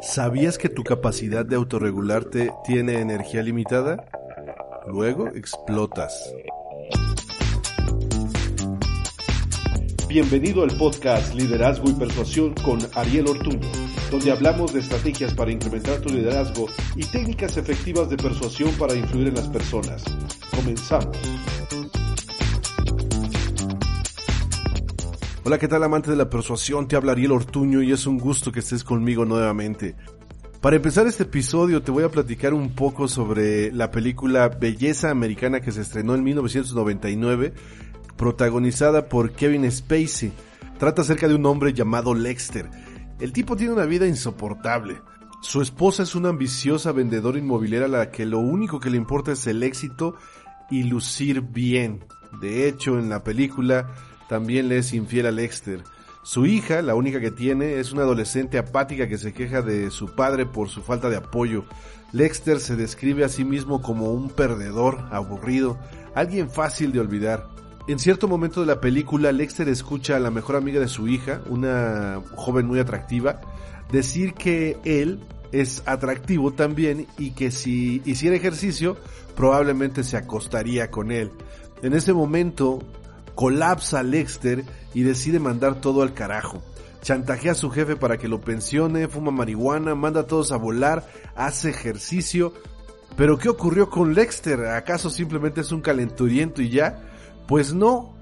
¿Sabías que tu capacidad de autorregularte tiene energía limitada? Luego explotas. Bienvenido al podcast Liderazgo y Persuasión con Ariel Ortuño, donde hablamos de estrategias para incrementar tu liderazgo y técnicas efectivas de persuasión para influir en las personas. Comenzamos. Hola, ¿qué tal amante de la persuasión? Te habla Ariel Ortuño y es un gusto que estés conmigo nuevamente. Para empezar este episodio te voy a platicar un poco sobre la película Belleza Americana que se estrenó en 1999, protagonizada por Kevin Spacey. Trata acerca de un hombre llamado Lexter. El tipo tiene una vida insoportable. Su esposa es una ambiciosa vendedora inmobiliaria a la que lo único que le importa es el éxito y lucir bien. De hecho, en la película también le es infiel a Lexter. Su hija, la única que tiene, es una adolescente apática que se queja de su padre por su falta de apoyo. Lexter se describe a sí mismo como un perdedor, aburrido, alguien fácil de olvidar. En cierto momento de la película, Lexter escucha a la mejor amiga de su hija, una joven muy atractiva, decir que él es atractivo también y que si hiciera ejercicio probablemente se acostaría con él. En ese momento, colapsa Lexter y decide mandar todo al carajo. Chantajea a su jefe para que lo pensione, fuma marihuana, manda a todos a volar, hace ejercicio. Pero ¿qué ocurrió con Lexter? ¿Acaso simplemente es un calenturiento y ya? Pues no.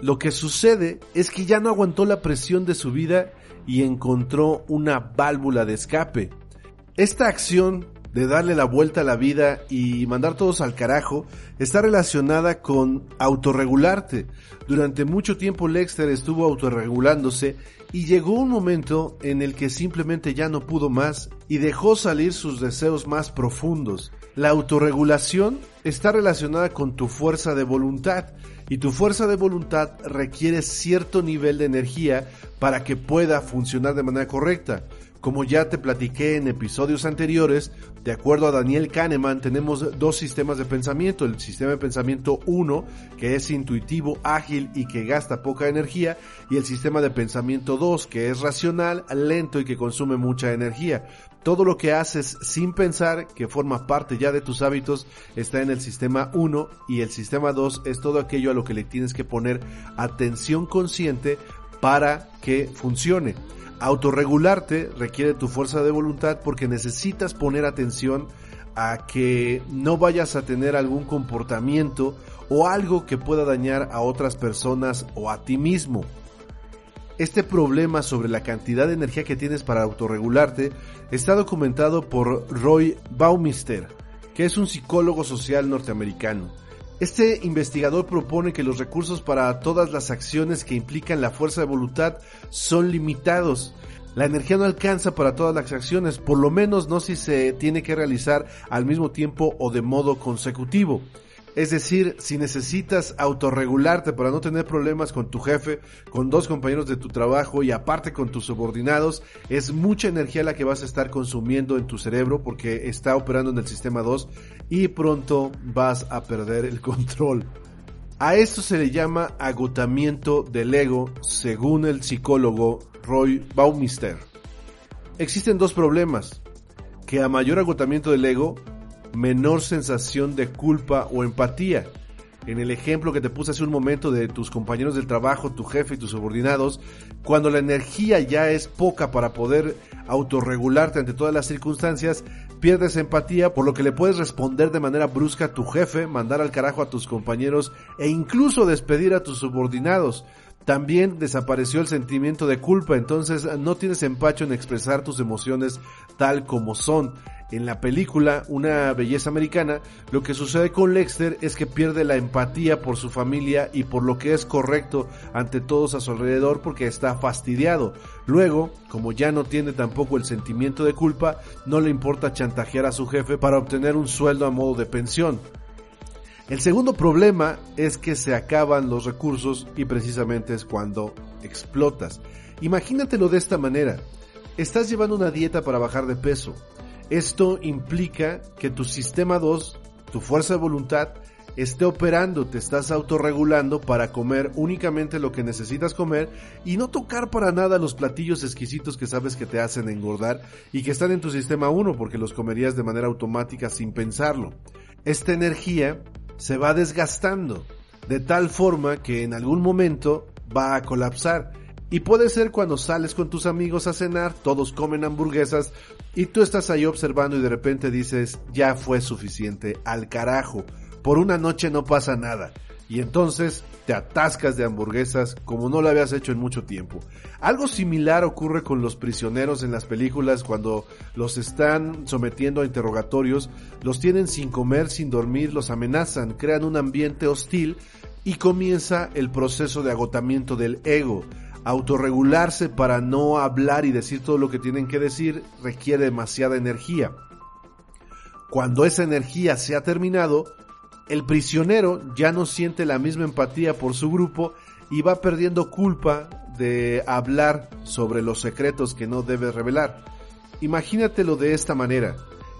Lo que sucede es que ya no aguantó la presión de su vida y encontró una válvula de escape. Esta acción de darle la vuelta a la vida y mandar todos al carajo está relacionada con autorregularte. Durante mucho tiempo Lexter estuvo autorregulándose y llegó un momento en el que simplemente ya no pudo más y dejó salir sus deseos más profundos. La autorregulación está relacionada con tu fuerza de voluntad y tu fuerza de voluntad requiere cierto nivel de energía para que pueda funcionar de manera correcta. Como ya te platiqué en episodios anteriores, de acuerdo a Daniel Kahneman, tenemos dos sistemas de pensamiento. El sistema de pensamiento 1, que es intuitivo, ágil y que gasta poca energía, y el sistema de pensamiento 2, que es racional, lento y que consume mucha energía. Todo lo que haces sin pensar, que forma parte ya de tus hábitos, está en el sistema 1 y el sistema 2 es todo aquello a lo que le tienes que poner atención consciente para que funcione. Autorregularte requiere tu fuerza de voluntad porque necesitas poner atención a que no vayas a tener algún comportamiento o algo que pueda dañar a otras personas o a ti mismo. Este problema sobre la cantidad de energía que tienes para autorregularte está documentado por Roy Baumister, que es un psicólogo social norteamericano. Este investigador propone que los recursos para todas las acciones que implican la fuerza de voluntad son limitados. La energía no alcanza para todas las acciones, por lo menos no si se tiene que realizar al mismo tiempo o de modo consecutivo. Es decir, si necesitas autorregularte para no tener problemas con tu jefe, con dos compañeros de tu trabajo y aparte con tus subordinados, es mucha energía la que vas a estar consumiendo en tu cerebro porque está operando en el sistema 2 y pronto vas a perder el control. A esto se le llama agotamiento del ego, según el psicólogo Roy Baumister. Existen dos problemas, que a mayor agotamiento del ego, menor sensación de culpa o empatía. En el ejemplo que te puse hace un momento de tus compañeros del trabajo, tu jefe y tus subordinados, cuando la energía ya es poca para poder autorregularte ante todas las circunstancias, pierdes empatía, por lo que le puedes responder de manera brusca a tu jefe, mandar al carajo a tus compañeros e incluso despedir a tus subordinados. También desapareció el sentimiento de culpa, entonces no tienes empacho en expresar tus emociones tal como son. En la película Una belleza americana, lo que sucede con Lexter es que pierde la empatía por su familia y por lo que es correcto ante todos a su alrededor porque está fastidiado. Luego, como ya no tiene tampoco el sentimiento de culpa, no le importa chantajear a su jefe para obtener un sueldo a modo de pensión. El segundo problema es que se acaban los recursos y precisamente es cuando explotas. Imagínatelo de esta manera. Estás llevando una dieta para bajar de peso esto implica que tu sistema 2, tu fuerza de voluntad, esté operando, te estás autorregulando para comer únicamente lo que necesitas comer y no tocar para nada los platillos exquisitos que sabes que te hacen engordar y que están en tu sistema 1 porque los comerías de manera automática sin pensarlo. Esta energía se va desgastando de tal forma que en algún momento va a colapsar y puede ser cuando sales con tus amigos a cenar, todos comen hamburguesas y tú estás ahí observando y de repente dices, ya fue suficiente, al carajo, por una noche no pasa nada. Y entonces te atascas de hamburguesas como no lo habías hecho en mucho tiempo. Algo similar ocurre con los prisioneros en las películas cuando los están sometiendo a interrogatorios, los tienen sin comer, sin dormir, los amenazan, crean un ambiente hostil y comienza el proceso de agotamiento del ego Autorregularse para no hablar y decir todo lo que tienen que decir requiere demasiada energía. Cuando esa energía se ha terminado, el prisionero ya no siente la misma empatía por su grupo y va perdiendo culpa de hablar sobre los secretos que no debe revelar. Imagínatelo de esta manera.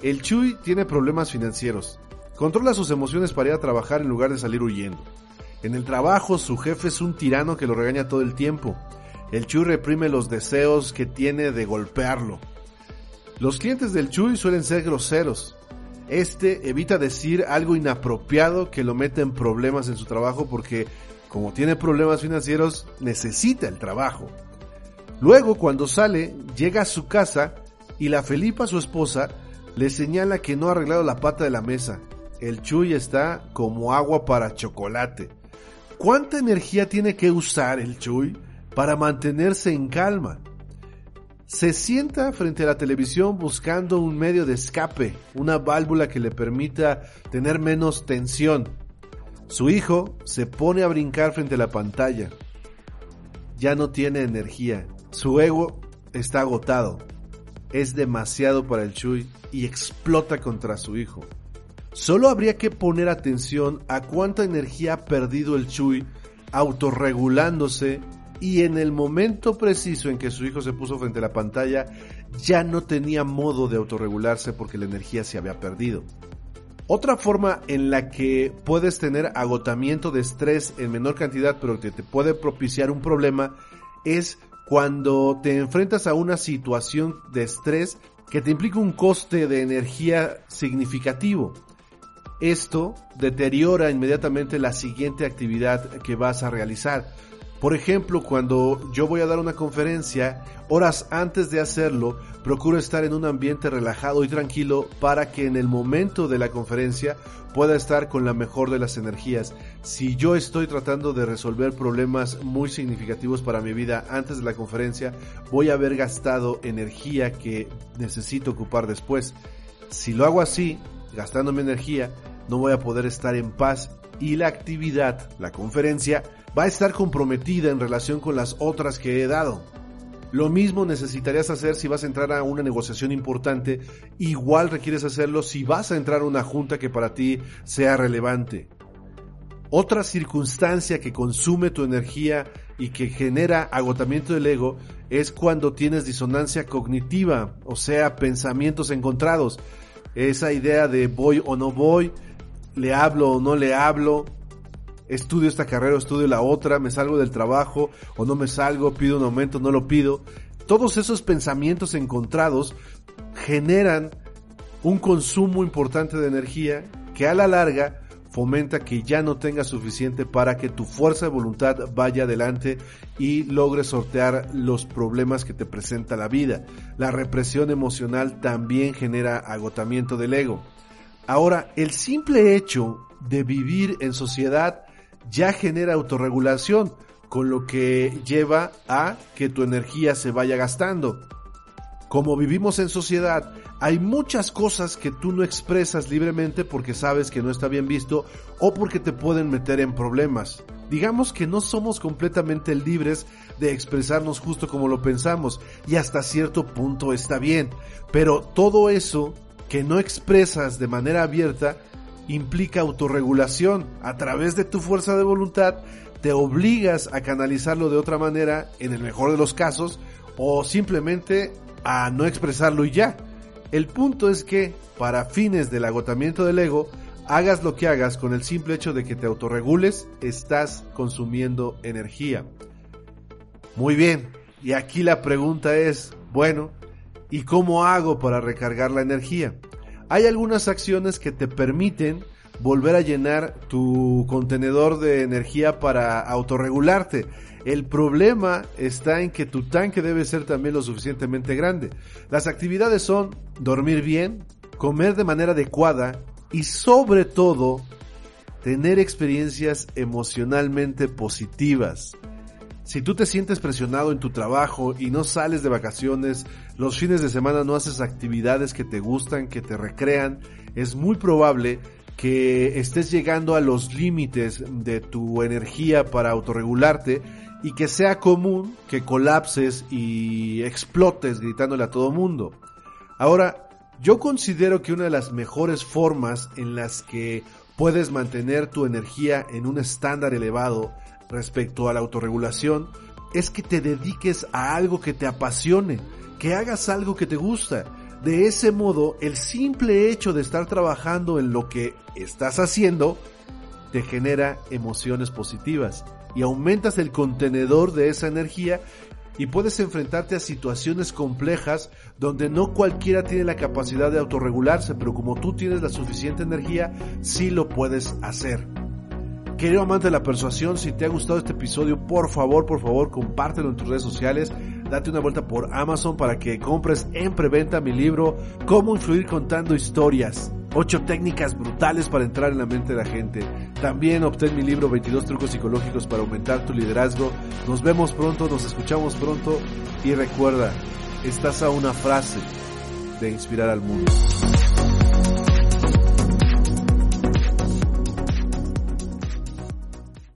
El Chuy tiene problemas financieros. Controla sus emociones para ir a trabajar en lugar de salir huyendo. En el trabajo su jefe es un tirano que lo regaña todo el tiempo. El Chuy reprime los deseos que tiene de golpearlo. Los clientes del Chuy suelen ser groseros. Este evita decir algo inapropiado que lo mete en problemas en su trabajo porque, como tiene problemas financieros, necesita el trabajo. Luego, cuando sale, llega a su casa y la Felipa, su esposa, le señala que no ha arreglado la pata de la mesa. El Chuy está como agua para chocolate. ¿Cuánta energía tiene que usar el Chuy para mantenerse en calma? Se sienta frente a la televisión buscando un medio de escape, una válvula que le permita tener menos tensión. Su hijo se pone a brincar frente a la pantalla. Ya no tiene energía. Su ego está agotado. Es demasiado para el Chuy y explota contra su hijo. Solo habría que poner atención a cuánta energía ha perdido el Chuy autorregulándose y en el momento preciso en que su hijo se puso frente a la pantalla ya no tenía modo de autorregularse porque la energía se había perdido. Otra forma en la que puedes tener agotamiento de estrés en menor cantidad pero que te puede propiciar un problema es cuando te enfrentas a una situación de estrés que te implica un coste de energía significativo. Esto deteriora inmediatamente la siguiente actividad que vas a realizar. Por ejemplo, cuando yo voy a dar una conferencia, horas antes de hacerlo, procuro estar en un ambiente relajado y tranquilo para que en el momento de la conferencia pueda estar con la mejor de las energías. Si yo estoy tratando de resolver problemas muy significativos para mi vida antes de la conferencia, voy a haber gastado energía que necesito ocupar después. Si lo hago así, gastando mi energía, no voy a poder estar en paz y la actividad, la conferencia, va a estar comprometida en relación con las otras que he dado. Lo mismo necesitarías hacer si vas a entrar a una negociación importante, igual requieres hacerlo si vas a entrar a una junta que para ti sea relevante. Otra circunstancia que consume tu energía y que genera agotamiento del ego es cuando tienes disonancia cognitiva, o sea, pensamientos encontrados. Esa idea de voy o no voy, le hablo o no le hablo, estudio esta carrera o estudio la otra, me salgo del trabajo o no me salgo, pido un aumento, no lo pido. Todos esos pensamientos encontrados generan un consumo importante de energía que a la larga fomenta que ya no tengas suficiente para que tu fuerza de voluntad vaya adelante y logres sortear los problemas que te presenta la vida. La represión emocional también genera agotamiento del ego. Ahora, el simple hecho de vivir en sociedad ya genera autorregulación, con lo que lleva a que tu energía se vaya gastando. como vivimos en sociedad, hay muchas cosas que tú no expresas libremente porque sabes que no está bien visto o porque te pueden meter en problemas. Digamos que no somos completamente libres de expresarnos justo como lo pensamos y hasta cierto punto está bien, pero todo eso que no expresas de manera abierta implica autorregulación. A través de tu fuerza de voluntad te obligas a canalizarlo de otra manera, en el mejor de los casos, o simplemente a no expresarlo y ya. El punto es que, para fines del agotamiento del ego, hagas lo que hagas con el simple hecho de que te autorregules, estás consumiendo energía. Muy bien, y aquí la pregunta es, bueno, ¿y cómo hago para recargar la energía? Hay algunas acciones que te permiten volver a llenar tu contenedor de energía para autorregularte. El problema está en que tu tanque debe ser también lo suficientemente grande. Las actividades son dormir bien, comer de manera adecuada y sobre todo tener experiencias emocionalmente positivas. Si tú te sientes presionado en tu trabajo y no sales de vacaciones, los fines de semana no haces actividades que te gustan, que te recrean, es muy probable que estés llegando a los límites de tu energía para autorregularte y que sea común que colapses y explotes gritándole a todo mundo. Ahora, yo considero que una de las mejores formas en las que puedes mantener tu energía en un estándar elevado respecto a la autorregulación es que te dediques a algo que te apasione, que hagas algo que te gusta. De ese modo, el simple hecho de estar trabajando en lo que estás haciendo te genera emociones positivas y aumentas el contenedor de esa energía y puedes enfrentarte a situaciones complejas donde no cualquiera tiene la capacidad de autorregularse, pero como tú tienes la suficiente energía, sí lo puedes hacer. Querido amante de la persuasión, si te ha gustado este episodio, por favor, por favor, compártelo en tus redes sociales. Date una vuelta por Amazon para que compres en preventa mi libro Cómo influir contando historias. 8 técnicas brutales para entrar en la mente de la gente. También obtén mi libro 22 trucos psicológicos para aumentar tu liderazgo. Nos vemos pronto, nos escuchamos pronto y recuerda, estás a una frase de inspirar al mundo.